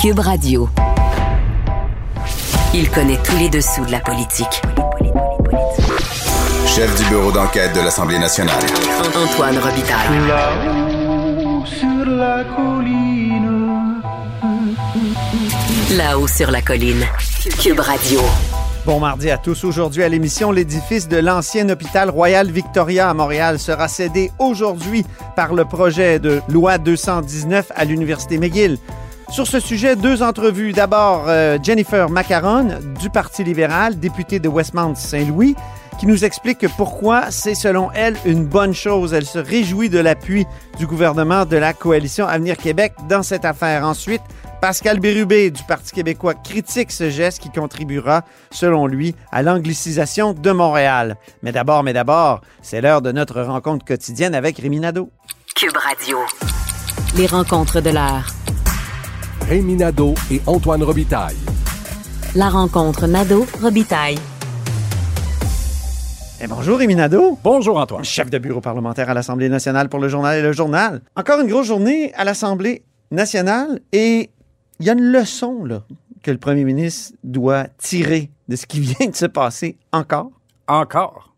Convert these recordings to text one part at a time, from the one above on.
Cube Radio. Il connaît tous les dessous de la politique. Chef du bureau d'enquête de l'Assemblée nationale. Antoine Robitaille. Là-haut sur la colline. Là-haut sur la colline. Cube Radio. Bon mardi à tous. Aujourd'hui à l'émission, l'édifice de l'ancien hôpital Royal Victoria à Montréal sera cédé aujourd'hui par le projet de loi 219 à l'Université McGill. Sur ce sujet, deux entrevues. D'abord, euh, Jennifer Macaron du Parti libéral, députée de Westmount-Saint-Louis, qui nous explique pourquoi c'est selon elle une bonne chose. Elle se réjouit de l'appui du gouvernement de la coalition Avenir Québec dans cette affaire. Ensuite, Pascal Bérubé du Parti québécois critique ce geste qui contribuera, selon lui, à l'anglicisation de Montréal. Mais d'abord, mais d'abord, c'est l'heure de notre rencontre quotidienne avec Rémi Nadeau. Cube Radio. Les rencontres de l'heure. Rémi Nadeau et Antoine Robitaille. La rencontre Nadeau-Robitaille. Eh, bonjour Rémi Nadeau. Bonjour Antoine. Chef de bureau parlementaire à l'Assemblée nationale pour le journal et le journal. Encore une grosse journée à l'Assemblée nationale et il y a une leçon là, que le premier ministre doit tirer de ce qui vient de se passer encore. Encore.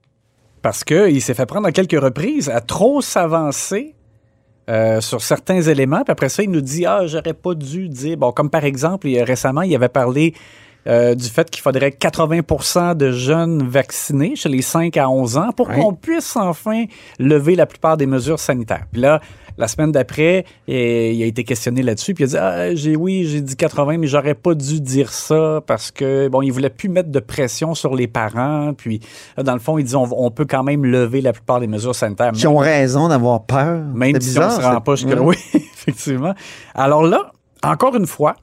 Parce qu'il s'est fait prendre à quelques reprises à trop s'avancer euh, sur certains éléments. Puis après ça, il nous dit Ah, j'aurais pas dû dire. Bon, comme par exemple, il- récemment, il avait parlé euh, du fait qu'il faudrait 80% de jeunes vaccinés chez les 5 à 11 ans pour Oui. qu'on puisse enfin lever la plupart des mesures sanitaires. Puis là, la semaine d'après, il a été questionné là-dessus, puis il a dit ah, j'ai oui, j'ai dit 80, mais j'aurais pas dû dire ça parce que bon, il voulait plus mettre de pression sur les parents, puis là, dans le fond, il dit on, on peut quand même lever la plupart des mesures sanitaires. Qui ont raison d'avoir peur. Même si on bizarre, se rend pas jusque oui, effectivement. Alors là, encore une fois,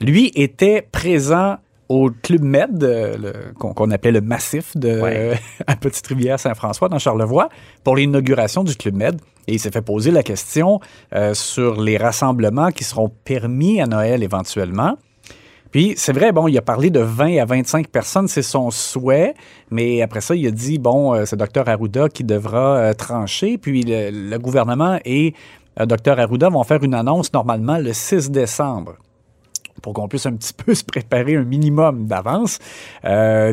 lui était présent au Club Med, euh, le- qu'on qu'on appelait le massif de Ouais. à Petite-Rivière-Saint-François, dans Charlevoix, pour l'inauguration du Club Med. Et il s'est fait poser la question euh, sur les rassemblements qui seront permis à Noël éventuellement. Puis c'est vrai, bon, il a parlé de 20 à 25 personnes, c'est son souhait, mais après ça, il a dit, bon, euh, c'est Dr Arruda qui devra euh, trancher, puis le, gouvernement et euh, Dr Arruda vont faire une annonce normalement le 6 décembre pour qu'on puisse un petit peu se préparer un minimum d'avance.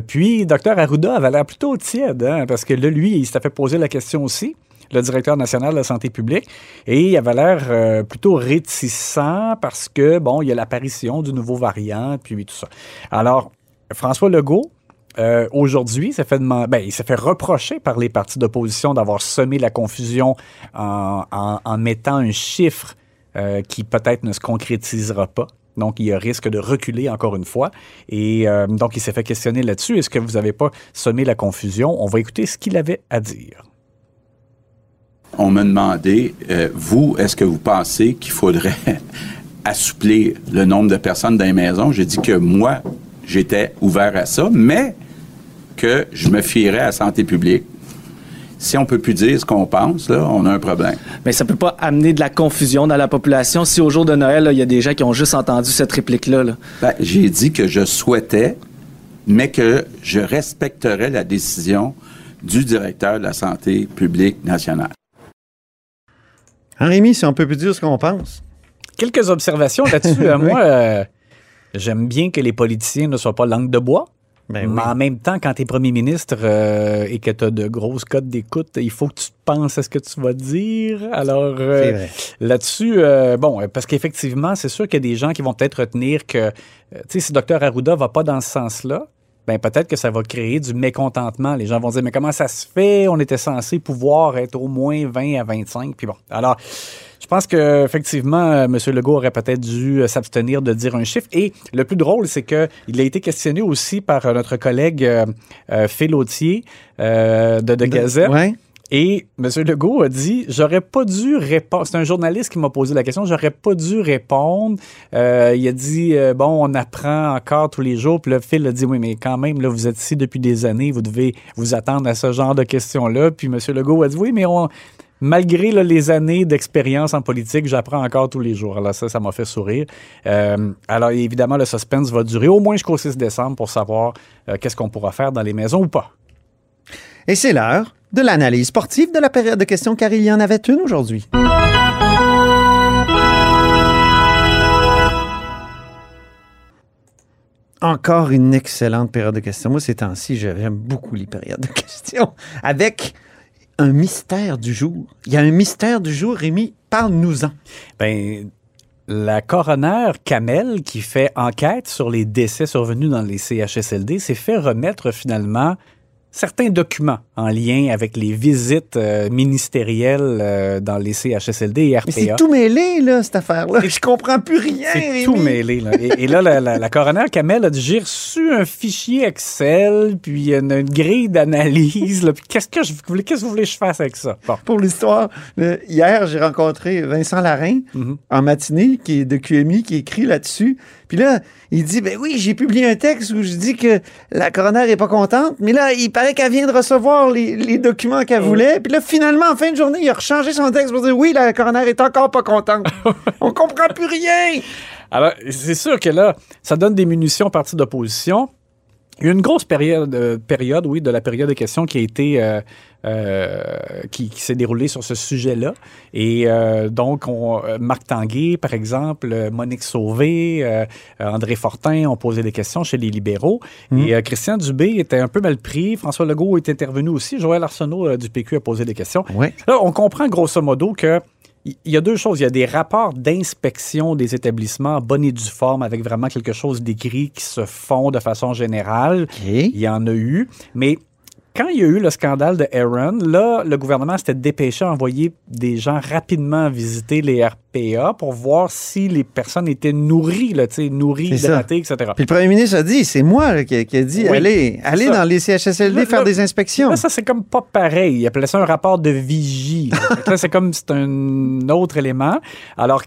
Puis, Dr Arruda avait l'air plutôt tiède, hein, parce que là, lui, il s'était fait poser la question aussi, le directeur national de la santé publique, et il avait l'air euh, plutôt réticent parce que, bon, il y a l'apparition du nouveau variant, puis tout ça. Alors, François Legault, euh, aujourd'hui, ben, il s'est fait reprocher par les partis d'opposition d'avoir semé la confusion en, mettant un chiffre euh, qui peut-être ne se concrétisera pas. Donc, il y a risque de reculer encore une fois. Et donc, il s'est fait questionner là-dessus. Est-ce que vous n'avez pas semé la confusion? On va écouter ce qu'il avait à dire. On m'a demandé, euh, vous, est-ce que vous pensez qu'il faudrait assouplir le nombre de personnes dans les maisons? J'ai dit que moi, j'étais ouvert à ça, mais que je me fierais à la santé publique. Si on peut plus dire ce qu'on pense, là, on a un problème. Mais ça peut pas amener de la confusion dans la population si au jour de Noël, il y a des gens qui ont juste entendu cette réplique-là. là. Ben, j'ai dit que je souhaitais, mais que je respecterais la décision du directeur de la santé publique nationale. Hein, Rémi, si on peut plus dire ce qu'on pense. Quelques observations là-dessus. Euh, Moi, euh, j'aime bien que les politiciens ne soient pas langue de bois. Ben Mais en même temps, quand tu es premier ministre euh, et que tu as de grosses cotes d'écoute, il faut que tu penses à ce que tu vas dire. Alors, euh, C'est là-dessus, euh, bon, parce qu'effectivement, c'est sûr qu'il y a des gens qui vont peut-être retenir que, tu sais, si Dr Arruda va pas dans ce sens-là, ben peut-être que ça va créer du mécontentement. Les gens vont dire, mais comment ça se fait? On était censé pouvoir être au moins 20 à 25. Puis bon, alors, je pense que effectivement, euh, M. Legault aurait peut-être dû euh, s'abstenir de dire un chiffre. Et le plus drôle, c'est que il a été questionné aussi par euh, notre collègue euh, euh, Phil Autier, euh, de, de Gazette. Ouais. Et M. Legault a dit J'aurais pas dû répondre. C'est un journaliste qui m'a posé la question. J'aurais pas dû répondre. Euh, il a dit euh, Bon, on apprend encore tous les jours. Puis le Phil a dit Oui, mais quand même, là, vous êtes ici depuis des années. Vous devez vous attendre à ce genre de questions-là. Puis M. Legault a dit Oui, mais on. Malgré les années d'expérience en politique, j'apprends encore tous les jours. Alors ça, ça m'a fait sourire. Euh, alors évidemment, le suspense va durer au moins jusqu'au 6 décembre pour savoir qu'est-ce qu'on pourra faire dans les maisons ou pas. Et c'est l'heure de l'analyse sportive de la période de questions, car il y en avait une aujourd'hui. encore une excellente période de questions. Moi, ces temps-ci, j'aime beaucoup les périodes de questions. Avec un mystère du jour. Il y a un mystère du jour, Rémi. Parle-nous-en. Ben, la coroner Kamel, qui fait enquête sur les décès survenus dans les CHSLD, s'est fait remettre finalement certains documents en lien avec les visites euh, ministérielles euh, dans les CHSLD et RPA. Mais c'est tout mêlé, là, cette affaire-là. Je comprends plus rien, C'est tout mêlé. Là. Et, et là, la, la, la coroner Kamel a dit J'ai reçu un fichier Excel, puis une, une grille d'analyse. là, puis Qu'est-ce que, je voulais, qu'est-ce que vous voulez que je fasse avec ça? Bon. Pour l'histoire, euh, hier, j'ai rencontré Vincent Larin Mhm. en matinée, qui est de QMI, qui écrit là-dessus. Puis là, il dit, ben oui, j'ai publié un texte où je dis que la coroner est pas contente, mais là, il paraît qu'elle vient de recevoir les, les documents qu'elle voulait. Puis là, finalement, en fin de journée, il a rechangé son texte pour dire, oui, la coroner est encore pas contente. On comprend plus rien. Alors, c'est sûr que là, ça donne des munitions au parti d'opposition. Il y a une grosse période, euh, période, oui, de la période de questions qui a été, euh, euh, qui, qui s'est déroulée sur ce sujet-là. Et donc, on, Marc Tanguay, par exemple, Monique Sauvé, André Fortin ont posé des questions chez les libéraux. Et euh, Christian Dubé était un peu mal pris. François Legault est intervenu aussi. Joël Arsenault du PQ a posé des questions. Là, on comprend grosso modo que il y a deux choses. Il y a des rapports d'inspection des établissements en bonne et due forme avec vraiment quelque chose d'écrit qui se font de façon générale. Il y en a eu. Mais quand il y a eu le scandale de Aaron, là, le gouvernement s'était dépêché à envoyer des gens rapidement visiter les RPA pour voir si les personnes étaient nourries, là, tu sais, nourries, hydratées, etc. Puis le premier ministre a dit, c'est moi là, qui, qui a dit, Oui, allez, allez dans les CHSLD Là, faire là, des inspections. Là, ça, c'est comme pas pareil. Il appelait ça un rapport de vigie. là, c'est comme c'est un autre élément. Alors,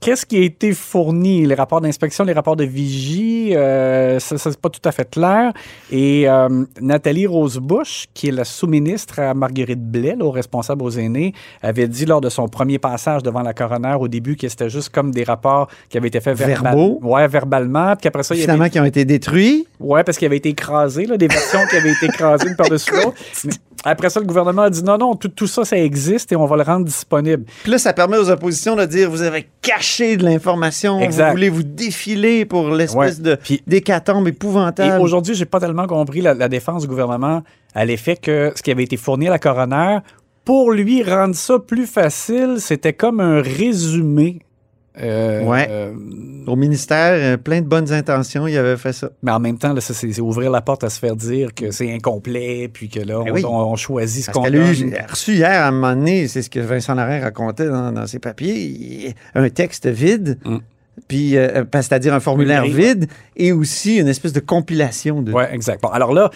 qu'est-ce qui a été fourni? Les rapports d'inspection, les rapports de vigie, euh, ça, ça, c'est pas tout à fait clair. Et euh, Nathalie Rosebush, qui est la sous-ministre à Marguerite Blais, là, au responsable aux aînés, avait dit lors de son premier passage devant la coroner au début que c'était juste comme des rapports qui avaient été faits verbal- Verbaux. Ouais, verbalement. Puis après ça, il y avait qui ont été détruits. Ouais, parce qu'il avait été écrasé, là, des versions qui avaient été écrasées une par-dessus l'autre. Après ça, le gouvernement a dit non, non, tout, tout ça, ça existe et on va le rendre disponible. Puis là, ça permet aux oppositions de dire vous avez caché de l'information, Exact. vous voulez vous défiler pour l'espèce Ouais. de Puis- d'hécatombe Et épouvantable. aujourd'hui, j'ai pas tellement compris la, la défense du gouvernement à l'effet que ce qui avait été fourni à la coroner, pour lui rendre ça plus facile, c'était comme un résumé. Euh, Ouais. euh, Au ministère, euh, plein de bonnes intentions, il avait fait ça. mais en même temps, là, ça, c'est c'est ouvrir la porte à se faire dire que c'est incomplet, puis que là, Ben on, oui. on- on choisit ce Parce qu'on donne. a reçu hier, à un moment donné, c'est ce que Vincent Larin racontait dans, dans ses papiers, un texte vide, Mm. puis euh, pas- c'est-à-dire un formulaire vide, et aussi une espèce de compilation de. Oui, exact. Bon, alors là,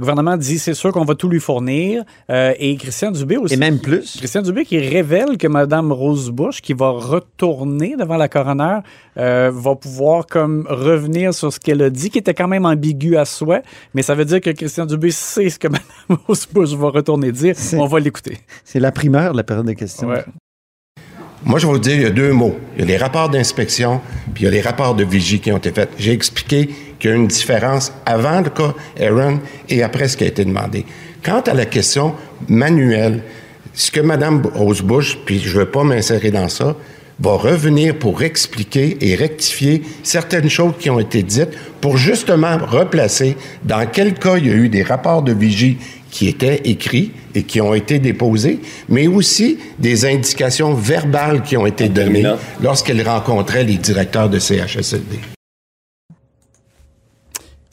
le gouvernement dit c'est sûr qu'on va tout lui fournir. euh, et Christian Dubé aussi. Et même plus. Christian Dubé qui révèle que Mme Rosebush, qui va retourner devant la coroner, euh, va pouvoir comme revenir sur ce qu'elle a dit, qui était quand même ambigu à souhait. Mais ça veut dire que Christian Dubé sait ce que Mme Rosebush va retourner dire. On va l'écouter. C'est la primeur de la période de questions. Ouais. Moi, je vais vous dire, il y a deux mots. Il y a les rapports d'inspection, puis il y a les rapports de vigie qui ont été faits. J'ai expliqué qu'il y a une différence avant le cas Aaron et après ce qui a été demandé. Quant à la question manuelle, ce que Mme Rosebush, puis je ne veux pas m'insérer dans ça, va revenir pour expliquer et rectifier certaines choses qui ont été dites pour justement replacer dans quel cas il y a eu des rapports de vigie qui étaient écrits et qui ont été déposés, mais aussi des indications verbales qui ont été données lorsqu'elle rencontrait les directeurs de CHSLD.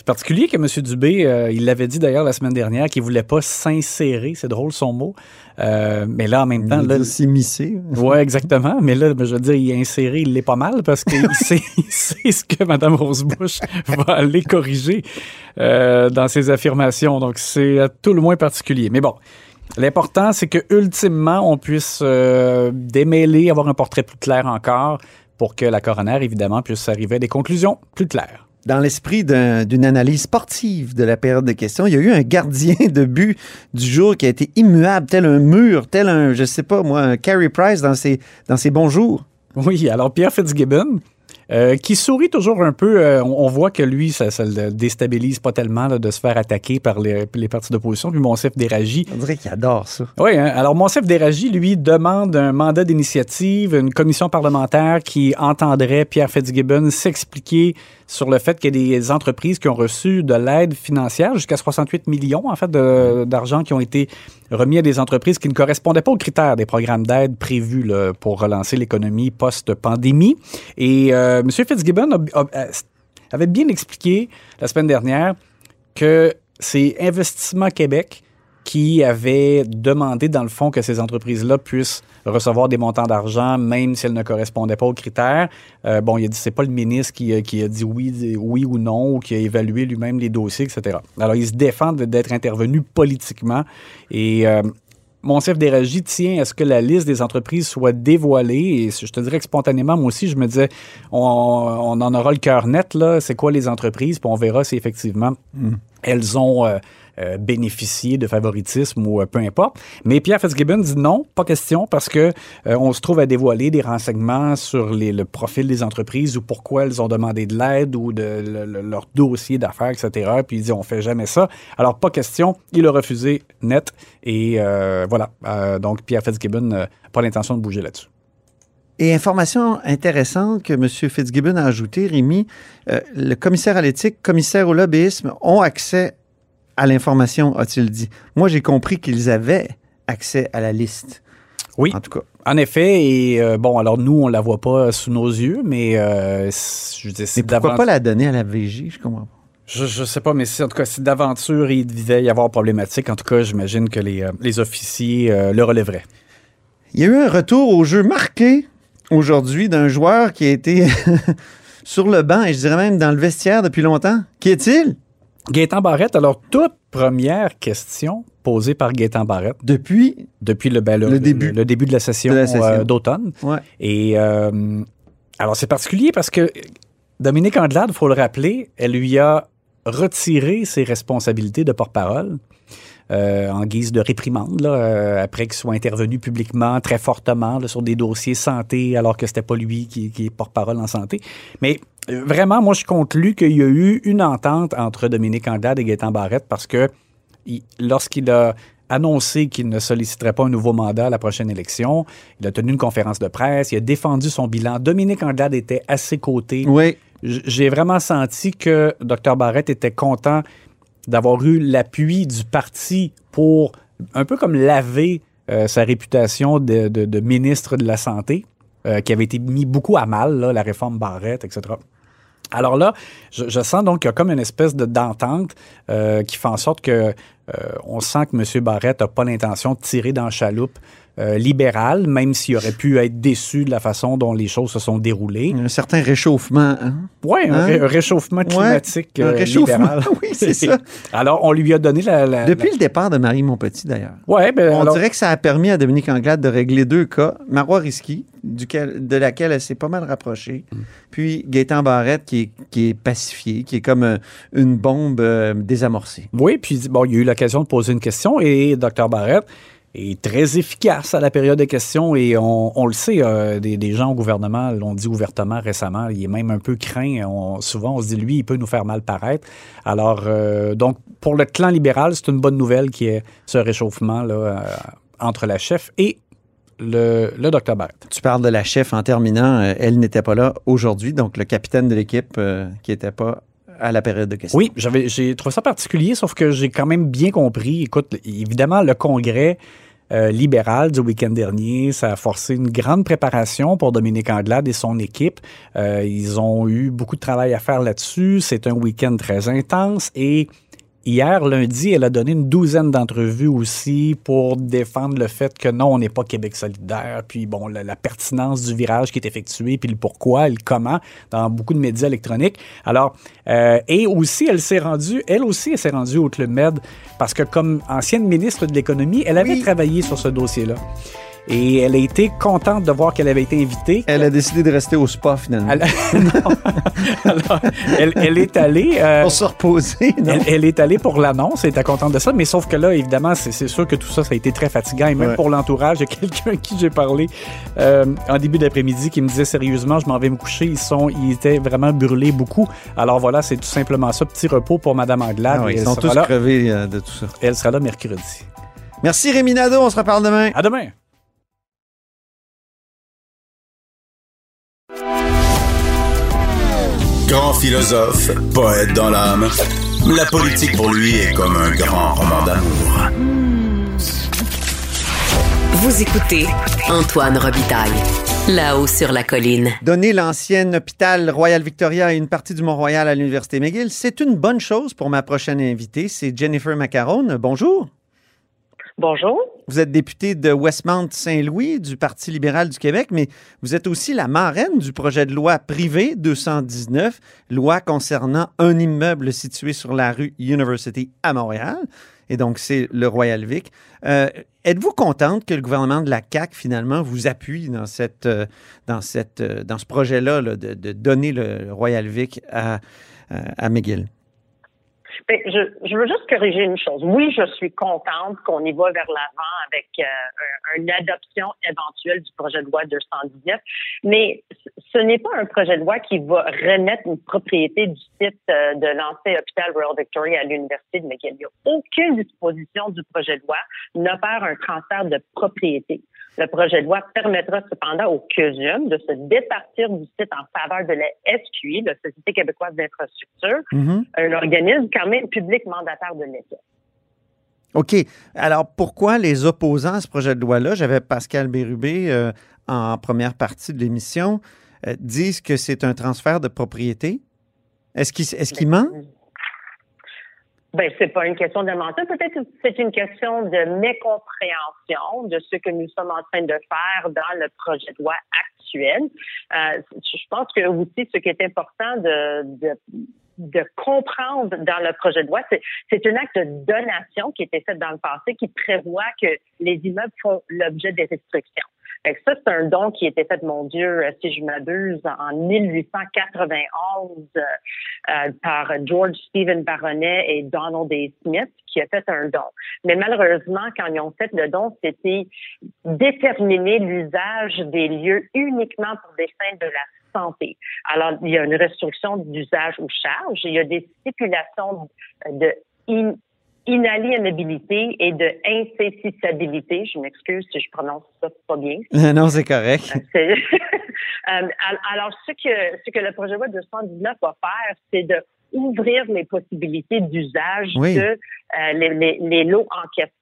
C'est particulier que M. Dubé, euh, il l'avait dit d'ailleurs la semaine dernière, qu'il voulait pas s'insérer. C'est drôle son mot. Euh, mais là, en même temps, là, s'immiscer. Oui, exactement. Mais là, je veux dire, il est inséré, il l'est pas mal parce qu'il sait, il sait ce que Mme Rosebush va aller corriger euh, dans ses affirmations. Donc, c'est à tout le moins particulier. Mais bon, l'important, c'est que ultimement, on puisse euh, démêler, avoir un portrait plus clair encore pour que la coroner, évidemment, puisse arriver à des conclusions plus claires. Dans l'esprit d'un- d'une analyse sportive de la période de questions, il y a eu un gardien de but du jour qui a été immuable, tel un mur, tel un, je sais pas moi, un Carey Price dans ses, dans ses bons jours. Oui, alors Pierre Fitzgibbon, euh, qui sourit toujours un peu. Euh, on, on voit que lui, ça, ça le déstabilise pas tellement là, de se faire attaquer par les, les partis d'opposition. Puis Monsef Déragi. On dirait qu'il adore ça. Oui, hein. alors Monsef Déragi, lui, demande un mandat d'initiative, une commission parlementaire qui entendrait Pierre Fitzgibbon s'expliquer sur le fait qu'il y a des entreprises qui ont reçu de l'aide financière, jusqu'à 68 millions, d'argent qui ont été remis à des entreprises qui ne correspondaient pas aux critères des programmes d'aide prévus pour relancer l'économie post-pandémie. Et euh, M. Fitzgibbon avait bien expliqué la semaine dernière que c'est Investissement Québec qui avait demandé, dans le fond, que ces entreprises-là puissent recevoir des montants d'argent, même si elles ne correspondaient pas aux critères. Euh, bon, il a dit c'est pas le ministre qui, a- qui a dit oui, oui ou non, ou qui a évalué lui-même les dossiers, etc. Alors, il se défend d'être intervenu politiquement. Et euh, Monsef Déragi tient à ce que la liste des entreprises soit dévoilée. Et je te dirais que spontanément, moi aussi, je me disais, on, on en aura le cœur net, là. C'est quoi les entreprises? Puis on verra si effectivement elles ont euh, euh, bénéficié de favoritisme ou euh, peu importe. Mais Pierre Fitzgibbon dit non, pas question, parce que euh, on se trouve à dévoiler des renseignements sur le profil des entreprises ou pourquoi elles ont demandé de l'aide ou de le- le- leur dossier d'affaires, etc. Puis il dit on fait jamais ça. Alors pas question, il a refusé net et voilà. Donc Pierre Fitzgibbon n'a pas l'intention de bouger là-dessus. Et information intéressante que M. Fitzgibbon a ajoutée, Rémi, le commissaire à l'éthique, commissaire au lobbyisme ont accès à l'information, a-t-il dit. Moi, j'ai compris qu'ils avaient accès à la liste. Oui. En tout cas. En effet, et euh, bon, alors nous, on la voit pas sous nos yeux, mais euh, je c'est Mais pourquoi pas la donner à la VJ? Je comprends pas. Je, je sais pas, mais si, en tout cas, si d'aventure il devait y avoir problématique, en tout cas, j'imagine que les, euh, les officiers euh, le relèveraient. Il y a eu un retour au jeu marqué aujourd'hui d'un joueur qui a été sur le banc et je dirais même dans le vestiaire depuis longtemps. Qui est-il? Gaétan Barrette, alors, toute première question posée par Gaétan Barrette Depuis? Depuis le, ben, le, Le début. le début de la session, euh, d'automne. Ouais. Et euh, alors, c'est particulier parce que Dominique Andelade, il faut le rappeler, elle lui a retiré ses responsabilités de porte-parole. Euh, en guise de réprimande, là, euh, après qu'il soit intervenu publiquement très fortement là, sur des dossiers santé, alors que c'était pas lui qui, qui est porte-parole en santé. Mais euh, vraiment, moi, je lu qu'il y a eu une entente entre Dominique Anglade et Gaétan Barrette parce que il- lorsqu'il a annoncé qu'il ne solliciterait pas un nouveau mandat à la prochaine élection, il a tenu une conférence de presse, il a défendu son bilan. Dominique Anglade était à ses côtés. Oui. J'ai vraiment senti que Dr Barrett était content d'avoir eu l'appui du parti pour un peu comme laver euh, sa réputation de, ministre de la Santé, euh, qui avait été mis beaucoup à mal, la réforme Barrett, etc. Alors là, je, sens donc qu'il y a comme une espèce de d'entente euh, qui fait en sorte que on sent que M. Barrett n'a pas l'intention de tirer dans la chaloupe euh, libérale, même s'il aurait pu être déçu de la façon dont les choses se sont déroulées. Un certain réchauffement. hein? Oui, un, Hein? ré- un réchauffement climatique un euh, réchauffement, libéral. oui, c'est ça. Alors, on lui a donné la... la- Depuis le départ de Marie Montpetit, d'ailleurs. Ouais, ben, On alors- dirait que ça a permis à Dominique Anglade de régler deux cas. Marois Risky, duquel, de laquelle elle s'est pas mal rapprochée. Mm. Puis Gaétan Barrette, qui est, qui est pacifié, qui est comme euh, une bombe euh, désamorcée. Oui, puis bon, il y a eu l'occasion de poser une question et Dr Barrett est très efficace à la période de questions et on, le sait, euh, des, gens au gouvernement l'ont dit ouvertement récemment, il est même un peu craint. Souvent, on se dit, lui, il peut nous faire mal paraître. Alors, euh, donc, pour le clan libéral, c'est une bonne nouvelle qui est ce réchauffement là, euh, entre la chef et le, le Dr Barrett. Tu parles de la chef en terminant. elle n'était pas là aujourd'hui, donc le capitaine de l'équipe qui n'était pas Oui, j'avais, j'ai trouvé ça particulier, sauf que j'ai quand même bien compris. Écoute, évidemment, le congrès euh, libéral du week-end dernier, ça a forcé une grande préparation pour Dominique Anglade et son équipe. Euh, ils ont eu beaucoup de travail à faire là-dessus. C'est un week-end très intense et Hier, lundi, elle a donné une douzaine d'entrevues aussi pour défendre le fait que non, on n'est pas Québec solidaire, puis bon, la, la pertinence du virage qui est effectué, puis le pourquoi, le comment, dans beaucoup de médias électroniques. Alors, euh, et aussi, elle s'est rendue, elle aussi, elle s'est rendue au Club Med, parce que comme ancienne ministre de l'économie, elle avait Oui. travaillé sur ce dossier-là. Et elle a été contente de voir qu'elle avait été invitée. Elle a décidé de rester au spa finalement. Elle, Non. Alors, elle, elle est allée. euh, Pour se reposer, non? elle, elle est allée pour l'annonce, elle était contente de ça, mais sauf que là, évidemment, c'est sûr que tout ça, ça a été très fatigant. Et même Ouais. pour l'entourage, il y a quelqu'un à qui j'ai parlé euh, en début d'après-midi qui me disait sérieusement, je m'en vais me coucher. Ils sont, ils étaient vraiment brûlés beaucoup. Alors voilà, c'est tout simplement ça, petit repos pour Madame Anglade. Ah ils sont tous là- crevés euh, de tout ça. Elle sera là mercredi. Merci Rémi Nadeau, on se reparle demain. À demain. Grand philosophe, poète dans l'âme, la politique pour lui est comme un grand roman d'amour. Vous écoutez Antoine Robitaille, là-haut sur la colline. Donner l'ancien hôpital Royal Victoria et une partie du Mont-Royal à l'Université McGill, c'est une bonne chose pour ma prochaine invitée. C'est Jennifer Macaron. Bonjour. Bonjour. Vous êtes députée de Westmount-Saint-Louis du Parti libéral du Québec, mais vous êtes aussi la marraine du projet de loi privé 219, loi concernant un immeuble situé sur la rue University à Montréal. Et donc, c'est le Royal Vic. Euh, Êtes-vous contente que le gouvernement de la CAQ, finalement, vous appuie dans, cette, euh, dans, cette, euh, dans ce projet-là là, de, de donner le Royal Vic à, à, à McGill? Ben, je, je veux juste corriger une chose. Oui, je suis contente qu'on y va vers l'avant avec euh, un- une adoption éventuelle du projet de loi 219, mais ce n'est pas un projet de loi qui va remettre une propriété du site euh, de l'ancien hôpital Royal Victoria à l'Université de McGill. Aucune disposition du projet de loi n'opère un transfert de propriété. Le projet de loi permettra cependant au CUSUM de se départir du site en faveur de la SQI, la Société québécoise d'infrastructure, Mhm. un organisme quand même public mandataire de l'État. OK. Alors, pourquoi les opposants à ce projet de loi-là, j'avais Pascal Bérubé euh, en première partie de l'émission, euh, disent que c'est un transfert de propriété? Est-ce qu'il est ment? Ben, c'est pas une question de mentir. Peut-être que c'est une question de mécompréhension de ce que nous sommes en train de faire dans le projet de loi actuel. Euh, je pense que aussi, ce qui est important de, de de comprendre dans le projet de loi, c'est, un acte de donation qui été fait dans le passé qui prévoit que les immeubles font l'objet des restrictions. Fait que ça, c'est un don qui a été fait, mon Dieu, euh, si je m'abuse, en 1891 euh, euh, par George Stephen Baronet et Donald A. Smith, qui a fait un don. Mais malheureusement, quand ils ont fait le don, c'était déterminer l'usage des lieux uniquement pour des fins de la santé. Alors, il y a une restriction d'usage ou charge. Il y a des stipulations de in- inaliénabilité et de incessabilité. Je m'excuse si je prononce ça pas bien. non, c'est correct. Euh, al- alors, ce que, ce que le projet de loi 219 va faire, c'est de ouvrir les possibilités d'usage Oui. de euh, les, les, les lots en question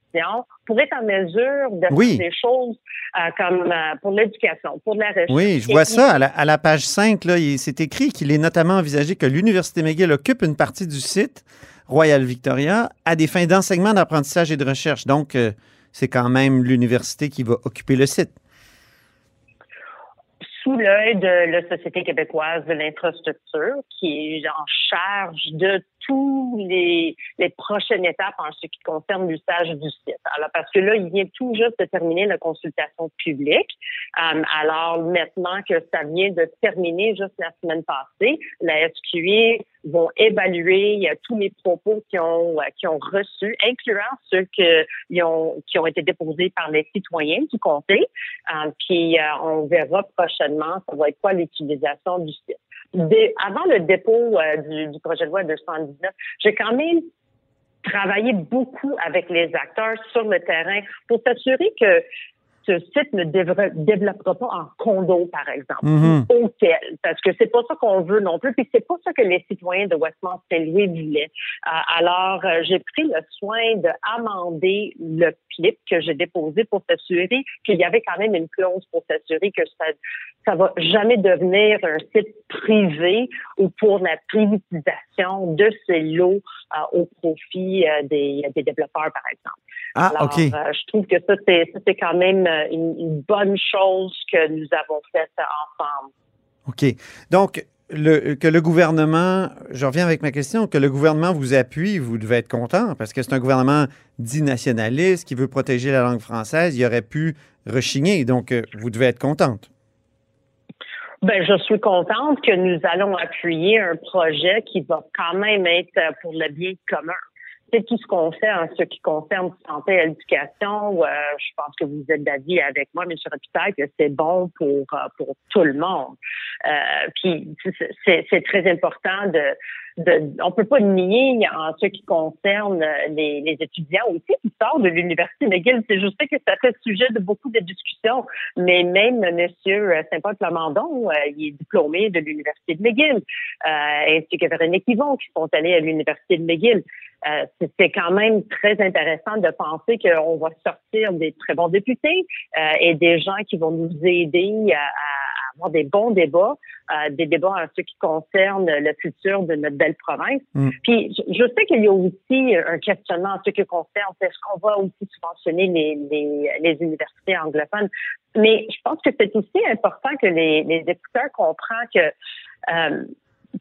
pour être en mesure de Oui. faire des choses euh, comme euh, pour l'éducation, pour la recherche. Oui, je vois ça à la, à la page 5. Là, il- c'est écrit qu'il est notamment envisagé que l'Université McGill occupe une partie du site Royal Victoria à des fins d'enseignement, d'apprentissage et de recherche. Donc, euh, c'est quand même l'université qui va occuper le site. sous l'œil de la Société québécoise de l'infrastructure, qui est en charge de tous les, les prochaines étapes en ce qui concerne l'usage du site. Alors, parce que là, il vient tout juste de terminer la consultation publique. Euh, alors, maintenant que ça vient de terminer juste la semaine passée, la SQI vont évaluer euh, tous les propos qui ont, euh, qui ont reçus, incluant ceux que, ils ont, qui ont été déposés par les citoyens du comté. Puis, on verra prochainement, ça va être quoi l'utilisation du site. Avant le dépôt euh, du, du projet de loi 219, j'ai quand même travaillé beaucoup avec les acteurs sur le terrain pour s'assurer que ce site ne développera pas en condo, par exemple, Mhm. ou hôtel, parce que c'est pas ça qu'on veut non plus, puis c'est pas ça que les citoyens de Saint-Louis voulaient. Euh, alors, euh, j'ai pris le soin d'amender le clip que j'ai déposé pour s'assurer qu'il y avait quand même une clause pour s'assurer que ça ça va jamais devenir un site privé ou pour la privatisation de ces lots euh, au profit des, des développeurs, par exemple. Ah, Alors, euh, je trouve que ça, c'est quand même euh, une, une bonne chose que nous avons faite ensemble. OK. Donc, le, que le gouvernement, je reviens avec ma question, que le gouvernement vous appuie, vous devez être content parce que c'est un gouvernement dit nationaliste qui veut protéger la langue française. Il aurait pu rechigner, donc euh, vous devez être contente. Ben, je suis contente que nous allons appuyer un projet qui va quand même être pour le bien commun c'est tout ce qu'on fait en ce qui concerne santé et éducation. Euh, je pense que vous êtes d'avis avec moi, M. Rapitaille, que c'est bon pour euh, pour tout le monde. Euh, puis c'est très important de, de on peut pas nier en ce qui concerne les, les étudiants aussi qui sortent de l'université McGill. C'est sais que ça fait sujet de beaucoup de discussions, mais même M. Saint-Paul Plamondon, il est diplômé de l'université de McGill, ainsi que Véronique Yvon qui sont allés à l'université de McGill. Euh, c'est quand même très intéressant de penser qu'on va sortir des très bons députés euh, et des gens qui vont nous aider à, avoir des bons débats, euh, des débats en ce qui concerne le futur de notre belle province. Mm. Puis je, sais qu'il y a aussi un questionnement en ce qui concerne est-ce qu'on va aussi subventionner les, les, les, universités anglophones? Mais je pense que c'est aussi important que les, les députés comprennent que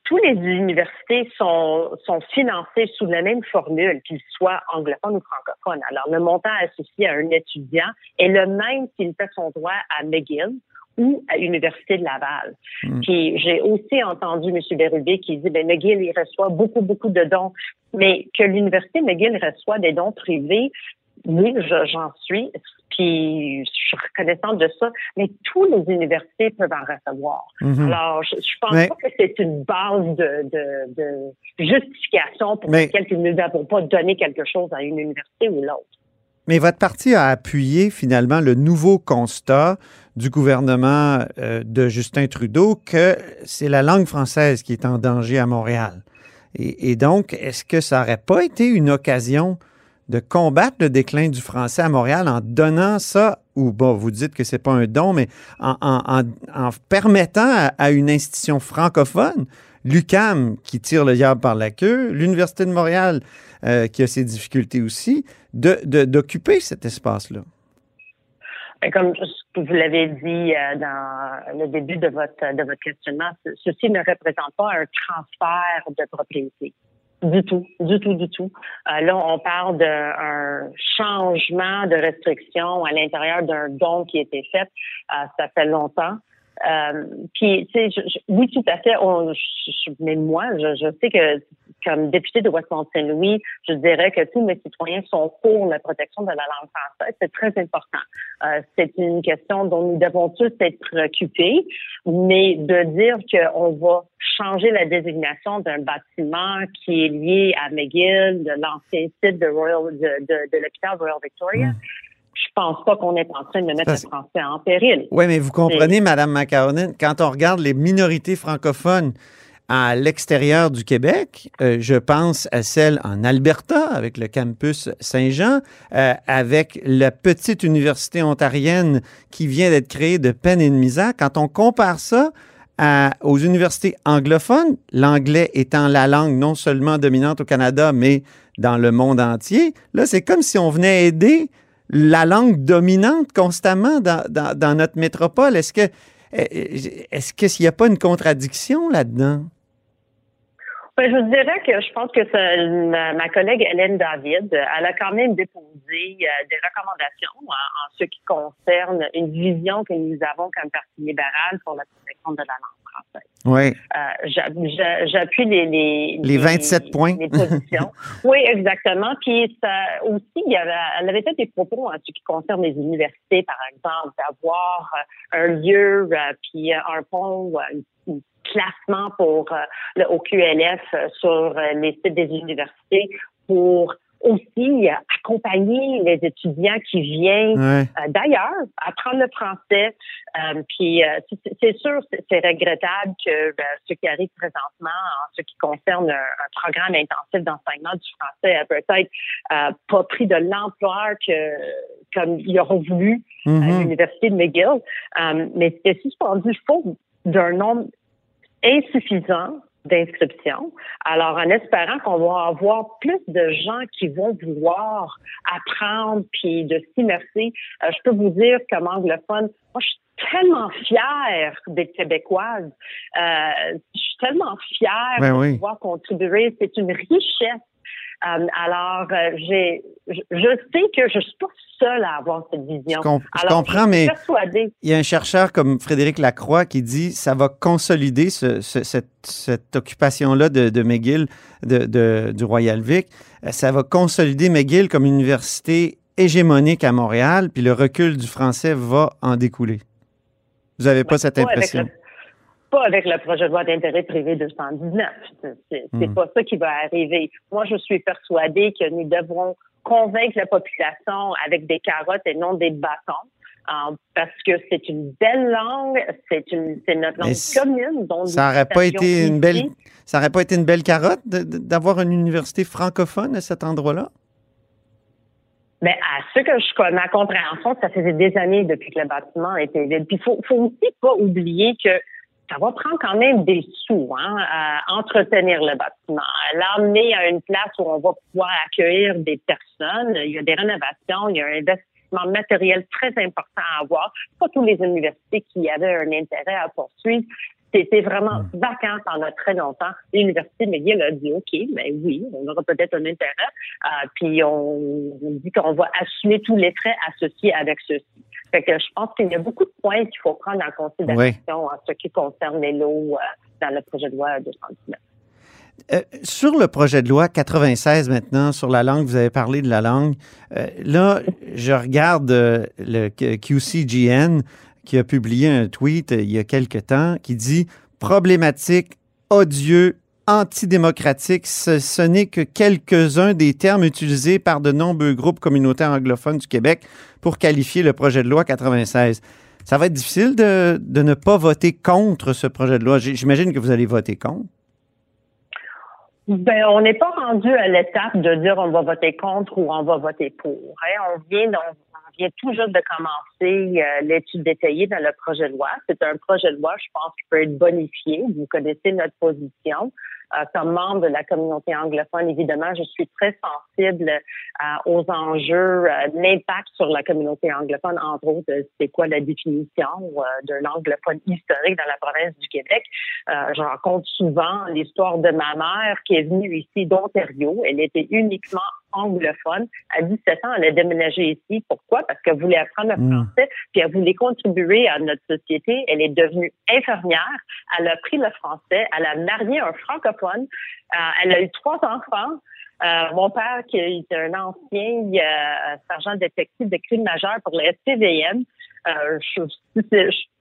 tous les universités sont, sont financées sous la même formule, qu'ils soient anglophones ou francophones. Alors, le montant associé à un étudiant est le même s'il fait son droit à McGill ou à l'Université de Laval. Hmm. Puis j'ai aussi entendu M. Bérubé qui dit ben McGill il reçoit beaucoup beaucoup de dons, mais que l'Université McGill reçoit des dons privés, oui, j'en suis, puis je suis reconnaissante de ça, mais tous les universités peuvent en recevoir. Mhm. Alors, je, je pense pas que c'est une base de, de, de justification pour laquelle nous n'avons pas donné quelque chose à une université ou l'autre. Mais votre parti a appuyé finalement le nouveau constat du gouvernement euh, de Justin Trudeau que c'est la langue française qui est en danger à Montréal. Et, donc, est-ce que ça n'aurait pas été une occasion de combattre le déclin du français à Montréal en donnant ça, ou bon, vous dites que c'est pas un don, mais en, permettant à, une institution francophone, l'UCAM qui tire le diable par la queue, l'Université de Montréal euh, qui a ses difficultés aussi, d'occuper cet espace-là? Ben, comme vous l'avez dit euh, dans le début de votre, de votre questionnement, ceci ne représente pas un transfert de propriété. Du tout, du tout, du tout. Euh, là, on parle d'un changement de restriction à l'intérieur d'un don qui a été fait. Euh, ça fait longtemps. Euh, puis, tu sais, oui, tout à fait. On, je, mais moi, je, je, sais que comme député de Westmont-Saint-Louis, je dirais que tous mes citoyens sont pour la protection de la langue française. C'est très important. Euh, c'est une question dont nous devons tous être préoccupés, mais de dire qu'on va changer la désignation d'un bâtiment qui est lié à McGill, l'ancien site de Royal, de, de, de l'hôpital Royal Victoria, je pense pas qu'on est en train de mettre le français en péril. Oui, mais vous comprenez, Mme McCarron, quand on regarde les minorités francophones à l'extérieur du Québec, euh, je pense à celle en Alberta avec le campus Saint-Jean, euh, avec la petite université ontarienne qui vient d'être créée de peine et de misère. Quand on compare ça aux universités anglophones, l'anglais étant la langue non seulement dominante au Canada, mais dans le monde entier, là, c'est comme si on venait aider la langue dominante constamment dans, notre métropole? Est-ce que est-ce qu'il n'y a pas une contradiction là-dedans? Ben, je dirais que je pense que ma, collègue Hélène David, elle a quand même déposé euh, des recommandations en, ce qui concerne une vision que nous avons comme Parti libéral pour la protection de la langue. Oui. Euh, j'appuie les, les, les 27 points. Les positions. oui, exactement. Puis ça aussi, il y avait, elle avait fait des propos en ce qui concerne les universités, par exemple, d'avoir euh, un lieu, euh, puis un pont, classement pour le OQLF sur les sites des universités pour aussi accompagner les étudiants qui viennent euh, d'ailleurs apprendre le français. Euh, puis euh, c'est sûr, c'est regrettable que ben, ce qui arrive présentement en ce qui concerne un, programme intensif d'enseignement du français a peut-être pas pris de l'ampleur que comme ils auront voulu à mm-hmm. l'université de McGill. mais c'est suspendu faute d'un nombre insuffisant d'inscription. Alors, en espérant qu'on va avoir plus de gens qui vont vouloir apprendre puis de s'immerser, euh, je peux vous dire comme anglophone, moi, je suis tellement fière des Québécoises. Euh, je suis tellement fière Ben de oui. pouvoir contribuer. C'est une richesse. Euh, alors, euh, j'ai, je, je sais que je suis pas seule à avoir cette vision. Je com- je Alors, comprends, mais- persuadée Il y a un chercheur comme Frédéric Lacroix qui dit ça va consolider ce- ce- cette, cette occupation-là de, de McGill, de, de- du Royal Vic. Euh, Ça va consolider McGill comme université hégémonique à Montréal, puis le recul du français va en découler. Vous n'avez pas cette avec impression? le- pas avec le projet de loi d'intérêt privé 219. C'est- Hmm. pas ça qui va arriver. Moi, je suis persuadée que nous devrons convaincre la population avec des carottes et non des bâtons. euh, parce que c'est une belle langue, c'est une, c'est notre langue commune. dont Ça n'aurait pas été une belle, ça aurait pas été une belle carotte d'avoir une université francophone à cet endroit-là? Mais à ce que je connais, ma compréhension, ça faisait des années depuis que le bâtiment était vide. Puis il faut, faut aussi pas oublier que ça va prendre quand même des sous hein, à entretenir le bâtiment, à l'emmener à une place où on va pouvoir accueillir des personnes. Il y a des rénovations, il y a un investissement matériel très important à avoir. Pas toutes les universités qui avaient un intérêt à poursuivre. C'était vraiment vacant pendant très longtemps. L'université McGill a dit OK, mais oui, on aura peut-être un intérêt. Euh, puis on, on dit qu'on va assumer tous les frais associés avec ceci. Fait que je pense qu'il y a beaucoup de points qu'il faut prendre en considération en ce qui concerne les lots euh, dans le projet de loi 219. Euh, sur le projet de loi 96 maintenant, sur la langue, vous avez parlé de la langue. Euh, là, je regarde euh, le QCGN qui a publié un tweet il y a quelque temps qui dit problématique, odieux, antidémocratique, ce, ce n'est que quelques-uns des termes utilisés par de nombreux groupes communautaires anglophones du Québec pour qualifier le projet de loi 96. Ça va être difficile de, ne pas voter contre ce projet de loi. J'imagine que vous allez voter contre. Ben, on n'est pas rendu à l'étape de dire on va voter contre ou on va voter pour. hein. On vient, vient tout juste de commencer euh, l'étude détaillée dans le projet de loi. C'est un projet de loi, je pense, qui peut être bonifié. Vous connaissez notre position. Euh, comme membre de la communauté anglophone, évidemment, je suis très sensible euh, aux enjeux, l'impact sur la communauté anglophone, entre autres, c'est quoi la définition d'un anglophone historique dans la province du Québec. Je rencontre souvent l'histoire de ma mère qui est venue ici d'Ontario. Elle était uniquement anglophone. À 17 ans, elle a déménagé ici. Pourquoi? Parce qu'elle voulait apprendre le Mm. français, puis elle voulait contribuer à notre société. Elle est devenue infirmière. Elle a pris le français. Elle a marié un francophone. Euh, elle a eu trois enfants. Euh, mon père, qui est un ancien euh, sergent détective de crime majeur pour le SPVM, euh, je, je-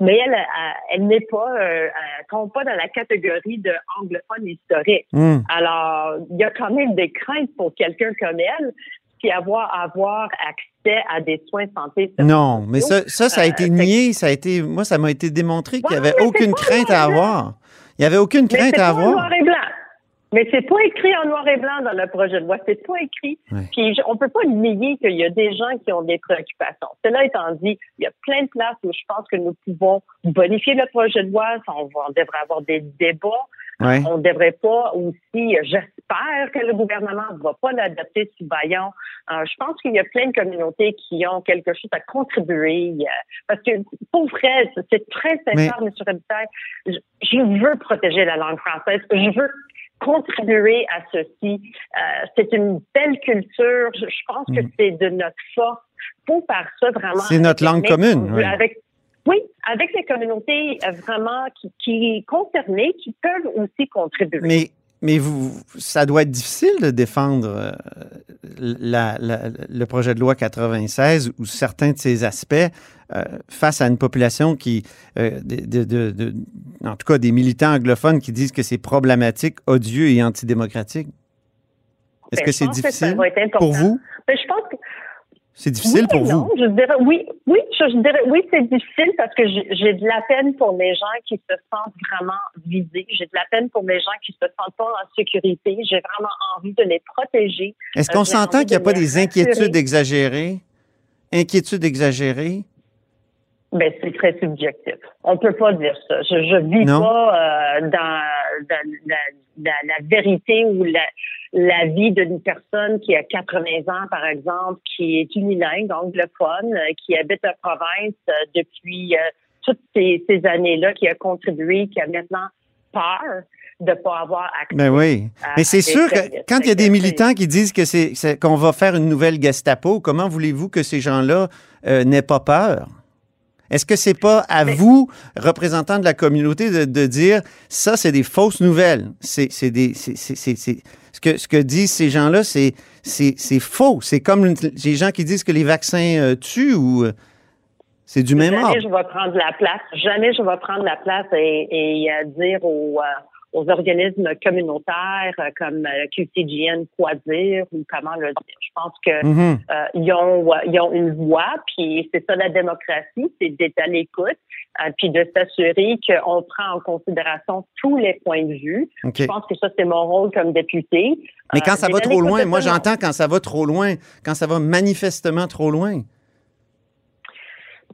mais elle, elle, elle n'est pas, euh, elle compte pas dans la catégorie de anglophone historique. Hmm. Alors, il y a quand même des craintes pour quelqu'un comme elle, puis avoir avoir accès à des soins de santé. Non, mais ça, ça, ça a Euh, été nié. Ça a été, moi, ça m'a été démontré qu'il n'y avait aucune crainte à avoir. Il n'y avait aucune crainte à avoir. noir et blanc. Mais c'est pas écrit en noir et blanc dans le projet de loi. C'est pas écrit. Ouais. Puis on peut pas nier qu'il y a des gens qui ont des préoccupations. Cela étant dit, il y a plein de places où je pense que nous pouvons bonifier le projet de loi. On, devrait avoir des débats. Ouais. On ne devrait pas aussi, j'espère que le gouvernement ne va pas l'adopter sous baillon. Euh, je pense qu'il y a plein de communautés qui ont quelque chose à contribuer. euh, parce que, pour vrai, c'est très sincère, M. Robitaille. Je, je veux protéger la langue française. Je veux contribuer à ceci. Euh, c'est une belle culture. Je, je pense que c'est de notre force. faut faire ça vraiment. Mm. C'est notre langue commune, oui. Avec, oui, avec les communautés euh, vraiment qui, qui concernées, qui peuvent aussi contribuer. Mais, mais vous, ça doit être difficile de défendre euh, la- la- le projet de loi 96 ou certains de ses aspects euh, face à une population qui, euh, de, de- de- de- en tout cas des militants anglophones qui disent que c'est problématique, odieux et antidémocratique. Est-ce Ben, que c'est difficile pour vous? Ben, je pense que C'est difficile oui, pour non. vous? Je dirais oui, oui, je, je dirais oui, c'est difficile parce que j'ai de la peine pour les gens qui se sentent vraiment visés. J'ai de la peine pour les gens qui se sentent pas en sécurité. J'ai vraiment envie de les protéger. Est-ce Euh, qu'on j'ai s'entend qu'il n'y a pas des inquiétudes exagérées? Inquiétudes exagérées? Ben, c'est très subjectif. On peut pas dire ça. Je, je vis Non. pas euh, dans la, la, la, la vérité ou la, la vie d'une personne qui a 80 ans, par exemple, qui est unilingue, anglophone, euh, qui habite en province euh, depuis euh, toutes ces, ces années-là, qui a contribué, qui a maintenant peur de pas avoir accès. Ben oui. Mais c'est sûr que quand il y a des militants qui disent que c'est c'est- qu'on va faire une nouvelle Gestapo, comment voulez-vous que ces gens-là euh, n'aient pas peur? Est-ce que c'est pas à vous, représentants de la communauté, de, de dire ça, c'est des fausses nouvelles? C'est c'est des. c'est- c'est- c'est- c'est- ce, que, ce que disent ces gens-là, c'est c'est- c'est faux. C'est comme une- les gens qui disent que les vaccins euh, tuent ou. euh, c'est du même Jamais ordre. je vais prendre la place. Jamais je vais prendre la place et, et, euh, dire aux, euh, aux organismes communautaires euh, comme euh, QCGN quoi dire ou comment le dire. Je pense que Mhm. euh, ils ont ils ont une voix, puis c'est ça la démocratie, c'est d'être à l'écoute, euh, puis de s'assurer qu'on prend en considération tous les points de vue. Je pense que ça c'est mon rôle comme député. Mais quand Euh, ça va trop loin, moi j'entends quand ça va trop loin, quand ça va manifestement trop loin.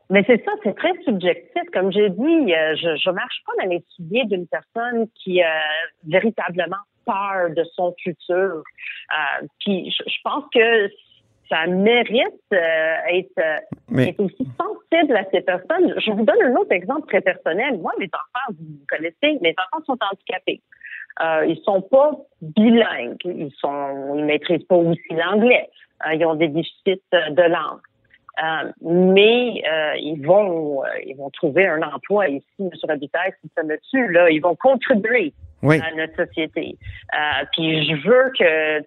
Mais c'est ça, c'est très subjectif. Comme j'ai dit, euh, je je marche pas dans les souliers d'une personne qui a véritablement peur de son futur. Euh, puis je, je pense que ça mérite euh, être, euh, Mais- être aussi sensible à ces personnes. Je vous donne un autre exemple très personnel. Moi, mes enfants, vous connaissez, mes enfants sont handicapés. Euh, ils sont pas bilingues. Ils sont, ils maîtrisent pas aussi l'anglais. Euh, ils ont des déficits euh, de langue. Euh, mais euh, ils vont euh, ils vont trouver un emploi ici, M. Robitaille, si ça me tue, là, ils vont contribuer Oui. à notre société. Euh, puis je veux que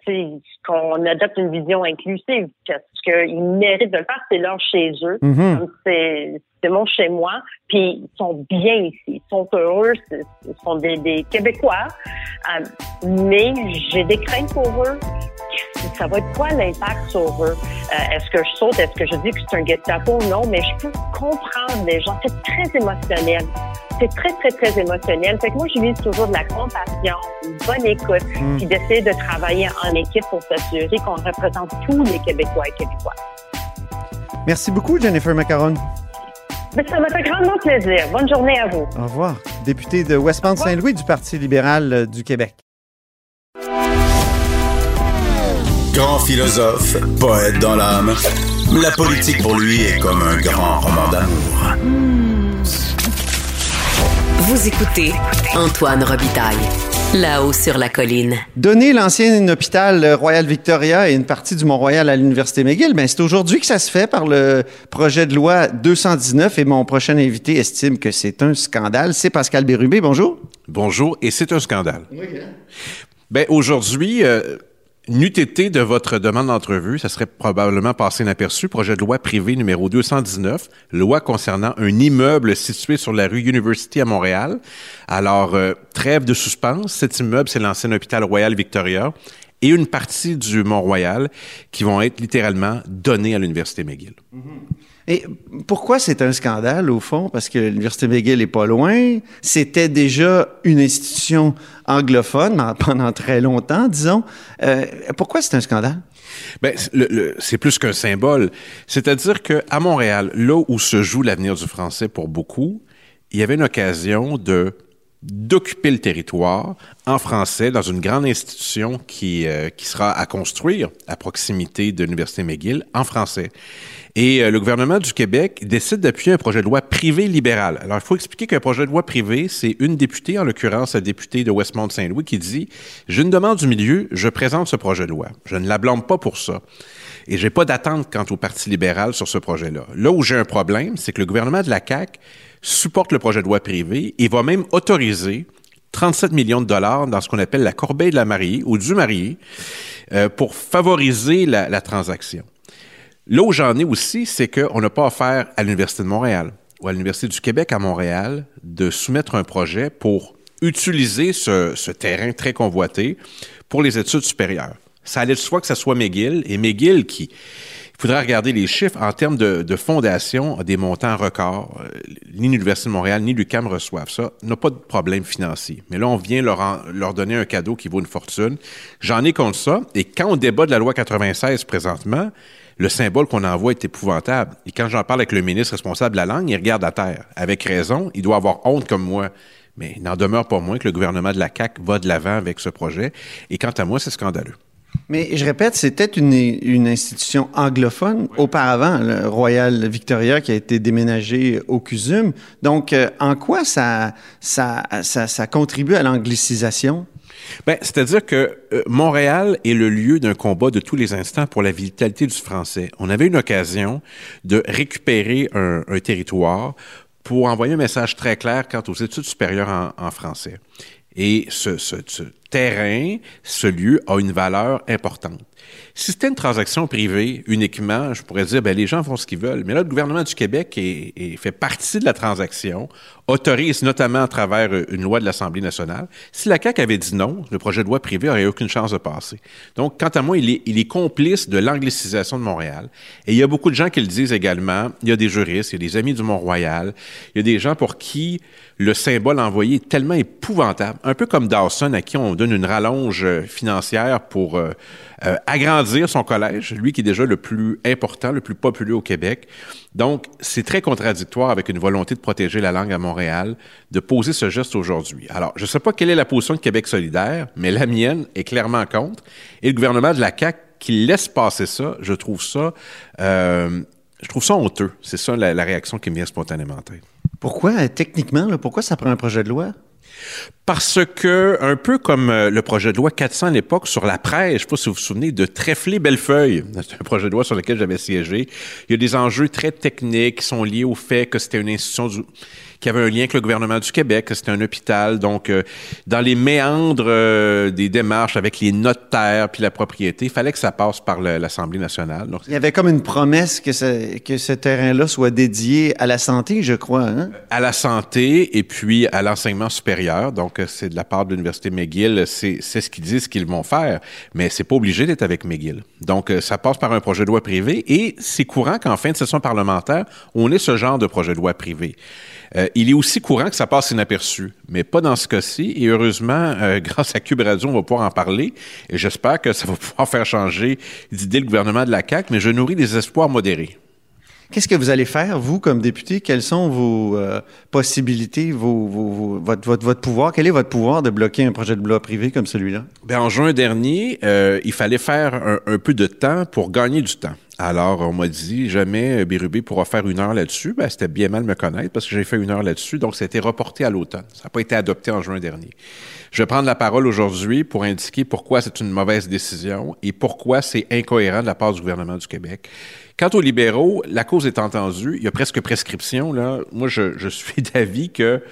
qu'on adopte une vision inclusive parce qu'ils méritent de le faire, c'est leur chez eux. Mhm. C'est c'est mon chez moi. Puis ils sont bien ici, ils sont heureux, ils sont des, des Québécois. Euh, mais j'ai des craintes pour eux. Ça va être quoi l'impact sur eux? Euh, est-ce que je saute? Est-ce que je dis que c'est un Gestapo? Non, mais je peux comprendre les gens. C'est très émotionnel. C'est très, très, très émotionnel. Fait que moi, je vise toujours de la compassion, une bonne écoute, Mm. puis d'essayer de travailler en équipe pour s'assurer qu'on représente tous les Québécois et Québécois. Merci beaucoup, Jennifer Macaron. Mais ça m'a fait grandement plaisir. Bonne journée à vous. Au revoir. Député de Westmount-Saint-Louis du Parti libéral euh, du Québec. Grand philosophe, poète dans l'âme. La politique pour lui est comme un grand roman d'amour. Vous écoutez Antoine Robitaille, là-haut sur la colline. Donner l'ancien hôpital Royal Victoria et une partie du Mont-Royal à l'Université McGill, ben, c'est aujourd'hui que ça se fait par le projet de loi 219 et mon prochain invité estime que c'est un scandale. C'est Pascal Bérubé. Bonjour. Bonjour, et c'est un scandale. Ben, aujourd'hui, euh, n'eût été de votre demande d'entrevue, ça serait probablement passé inaperçu. Projet de loi privé numéro 219, loi concernant un immeuble situé sur la rue University à Montréal. Alors, euh, trêve de suspense. Cet immeuble, c'est l'ancien hôpital Royal Victoria et une partie du Mont-Royal qui vont être littéralement donnés à l'Université McGill. Et pourquoi c'est un scandale, au fond? Parce que l'Université McGill est pas loin. C'était déjà une institution anglophone pendant très longtemps, disons. Euh, pourquoi c'est un scandale? Ben, le- le- c'est plus qu'un symbole. C'est-à-dire que à Montréal, là où se joue l'avenir du français pour beaucoup, il y avait une occasion de d'occuper le territoire en français dans une grande institution qui, euh, qui sera à construire à proximité de l'Université McGill en français. Et euh, le gouvernement du Québec décide d'appuyer un projet de loi privé libéral. Alors, il faut expliquer qu'un projet de loi privé, c'est une députée, en l'occurrence la députée de Westmount-Saint-Louis, qui dit « J'ai une demande du milieu, je présente ce projet de loi. Je ne la blâme pas pour ça. » Et j'ai pas d'attente quant au Parti libéral sur ce projet-là. Là où j'ai un problème, c'est que le gouvernement de la CAQ supporte le projet de loi privé et va même autoriser 37 millions de dollars dans ce qu'on appelle la corbeille de la mariée ou du marié euh, pour favoriser la, transaction. Là où j'en ai aussi, c'est qu'on n'a pas affaire à l'Université de Montréal ou à l'Université du Québec à Montréal de soumettre un projet pour utiliser ce, terrain très convoité pour les études supérieures. Ça allait de soi que ce soit McGill, et McGill qui, faudrait regarder les chiffres en termes de, de fondation, des montants records. Euh, Ni l'Université de Montréal, ni l'UQAM reçoivent ça. n'a pas de problème financier. Mais là, on vient leur, leur donner un cadeau qui vaut une fortune. J'en ai contre ça. Et quand on débat de la loi 96 présentement, le symbole qu'on envoie est épouvantable. Et quand j'en parle avec le ministre responsable de la langue, il regarde à terre. Avec raison, il doit avoir honte comme moi. Mais il n'en demeure pas moins que le gouvernement de la CAQ va de l'avant avec ce projet. Et quant à moi, c'est scandaleux. Mais je répète, c'était une, une institution anglophone auparavant, le Royal Victoria, qui a été déménagé au CUSUM. Donc, euh, en quoi ça, ça, ça, ça contribue à l'anglicisation? Ben, c'est-à-dire que euh, Montréal est le lieu d'un combat de tous les instants pour la vitalité du français. On avait une occasion de récupérer un, un territoire pour envoyer un message très clair quant aux études supérieures en, en français. Et ce, terrain, ce lieu a une valeur importante. Si c'était une transaction privée uniquement, je pourrais dire, ben, les gens font ce qu'ils veulent. Mais là, le gouvernement du Québec est, est, fait partie de la transaction, autorise notamment à travers une loi de l'Assemblée nationale. Si la CAQ avait dit non, le projet de loi privé n'aurait aucune chance de passer. Donc, quant à moi, il est, il est complice de l'anglicisation de Montréal. Et il y a beaucoup de gens qui le disent également. Il y a des juristes, il y a des amis du Mont-Royal, il y a des gens pour qui le symbole envoyé est tellement épouvantable. Un peu comme Dawson, à qui on donne une rallonge financière pour euh, euh, agrandir son collège, lui qui est déjà le plus important, le plus populaire au Québec. Donc, c'est très contradictoire avec une volonté de protéger la langue à Montréal, de poser ce geste aujourd'hui. Alors, je ne sais pas quelle est la position de Québec solidaire, mais la mienne est clairement contre. Et le gouvernement de la CAQ qui laisse passer ça, je trouve ça, euh, je trouve ça honteux. C'est ça la, réaction qui me vient spontanément en. Pourquoi, techniquement, là, pourquoi ça prend un projet de loi? Parce que, un peu comme le projet de loi 400 à l'époque sur la presse, je ne sais pas si vous vous souvenez, de Trèfler-Bellefeuille, c'est un projet de loi sur lequel j'avais siégé, il y a des enjeux très techniques qui sont liés au fait que c'était une institution qui avait un lien avec le gouvernement du Québec, c'était un hôpital. Donc, euh, dans les méandres euh, des démarches avec les notaires puis la propriété, il fallait que ça passe par l'Assemblée nationale. Donc, il y avait comme une promesse que ce, que ce terrain-là soit dédié à la santé, je crois. Hein? À la santé et puis à l'enseignement supérieur. Donc, c'est de la part de l'Université McGill, c'est ce qu'ils disent qu'ils vont faire, mais c'est pas obligé d'être avec McGill. Donc, ça passe par un projet de loi privé et c'est courant qu'en fin de session parlementaire, on ait ce genre de projet de loi privé. Euh, il est aussi courant que ça passe inaperçu, mais pas dans ce cas-ci. Et heureusement, euh, grâce à Cube Radio, on va pouvoir en parler. Et j'espère que ça va pouvoir faire changer d'idée le gouvernement de la CAQ, mais je nourris des espoirs modérés. Qu'est-ce que vous allez faire, vous, comme député? Quelles sont vos euh, possibilités, vos, vos, votre, votre, votre, pouvoir? Quel est votre pouvoir de bloquer un projet de loi privé comme celui-là? Bien, en juin dernier, euh, il fallait faire un, un, peu de temps pour gagner du temps. Alors, on m'a dit, jamais Bérubé pourra faire une heure là-dessus. Ben, c'était bien mal me connaître parce que j'ai fait une heure là-dessus. Donc, ça a été reporté à l'automne. Ça n'a pas été adopté en juin dernier. Je vais prendre la parole aujourd'hui pour indiquer pourquoi c'est une mauvaise décision et pourquoi c'est incohérent de la part du gouvernement du Québec. Quant aux libéraux, la cause est entendue. Il y a presque prescription. Là. Moi, je suis d'avis que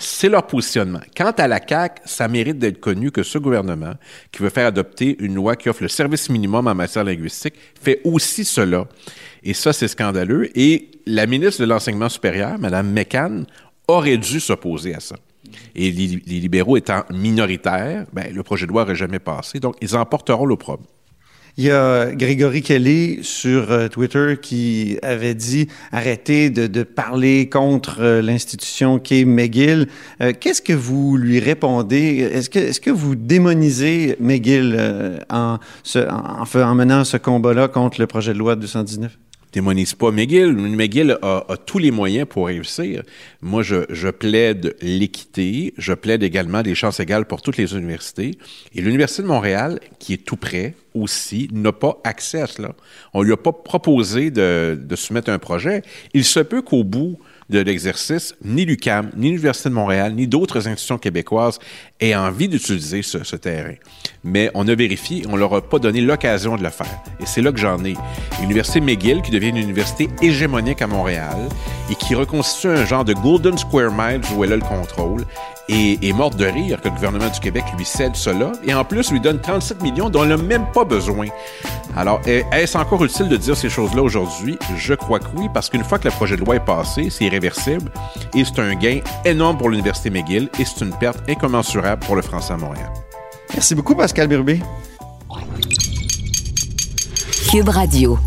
c'est leur positionnement. Quant à la CAQ, ça mérite d'être connu que ce gouvernement, qui veut faire adopter une loi qui offre le service minimum en matière linguistique, fait aussi cela. Et ça, c'est scandaleux. Et la ministre de l'Enseignement supérieur, Mme McCann, aurait dû s'opposer à ça. Et les, libéraux étant minoritaires, ben, le projet de loi n'aurait jamais passé. Donc, ils emporteront l'opprobre. Il y a Grégory Kelly sur euh, Twitter qui avait dit arrêtez de, parler contre euh, l'institution qu'est McGill. Euh, Qu'est-ce que vous lui répondez? Est-ce que, est que vous démonisez McGill en, en, en, menant ce combat-là contre le projet de loi 219? Démonise pas McGill. McGill a, tous les moyens pour réussir. Moi, je, je plaide l'équité. Je plaide également des chances égales pour toutes les universités. Et l'Université de Montréal, qui est tout près aussi, n'a pas accès à cela. On lui a pas proposé de, de soumettre un projet. Il se peut qu'au bout de l'exercice, ni l'UCAM, ni l'Université de Montréal, ni d'autres institutions québécoises aient envie d'utiliser ce, terrain. Mais on a vérifié, on leur a pas donné l'occasion de le faire. Et c'est là que j'en ai. L'Université McGill, qui devient une université hégémonique à Montréal et qui reconstitue un genre de Golden Square Miles où elle a le contrôle, est, est morte de rire que le gouvernement du Québec lui cède cela et en plus lui donne 37 millions dont elle n'a même pas besoin. Alors, est-ce encore utile de dire ces choses-là aujourd'hui? Je crois que oui, parce qu'une fois que le projet de loi est passé, c'est irréversible et c'est un gain énorme pour l'Université McGill et c'est une perte incommensurable pour le français à Montréal. Merci beaucoup, Pascal Birbé. Cube Radio.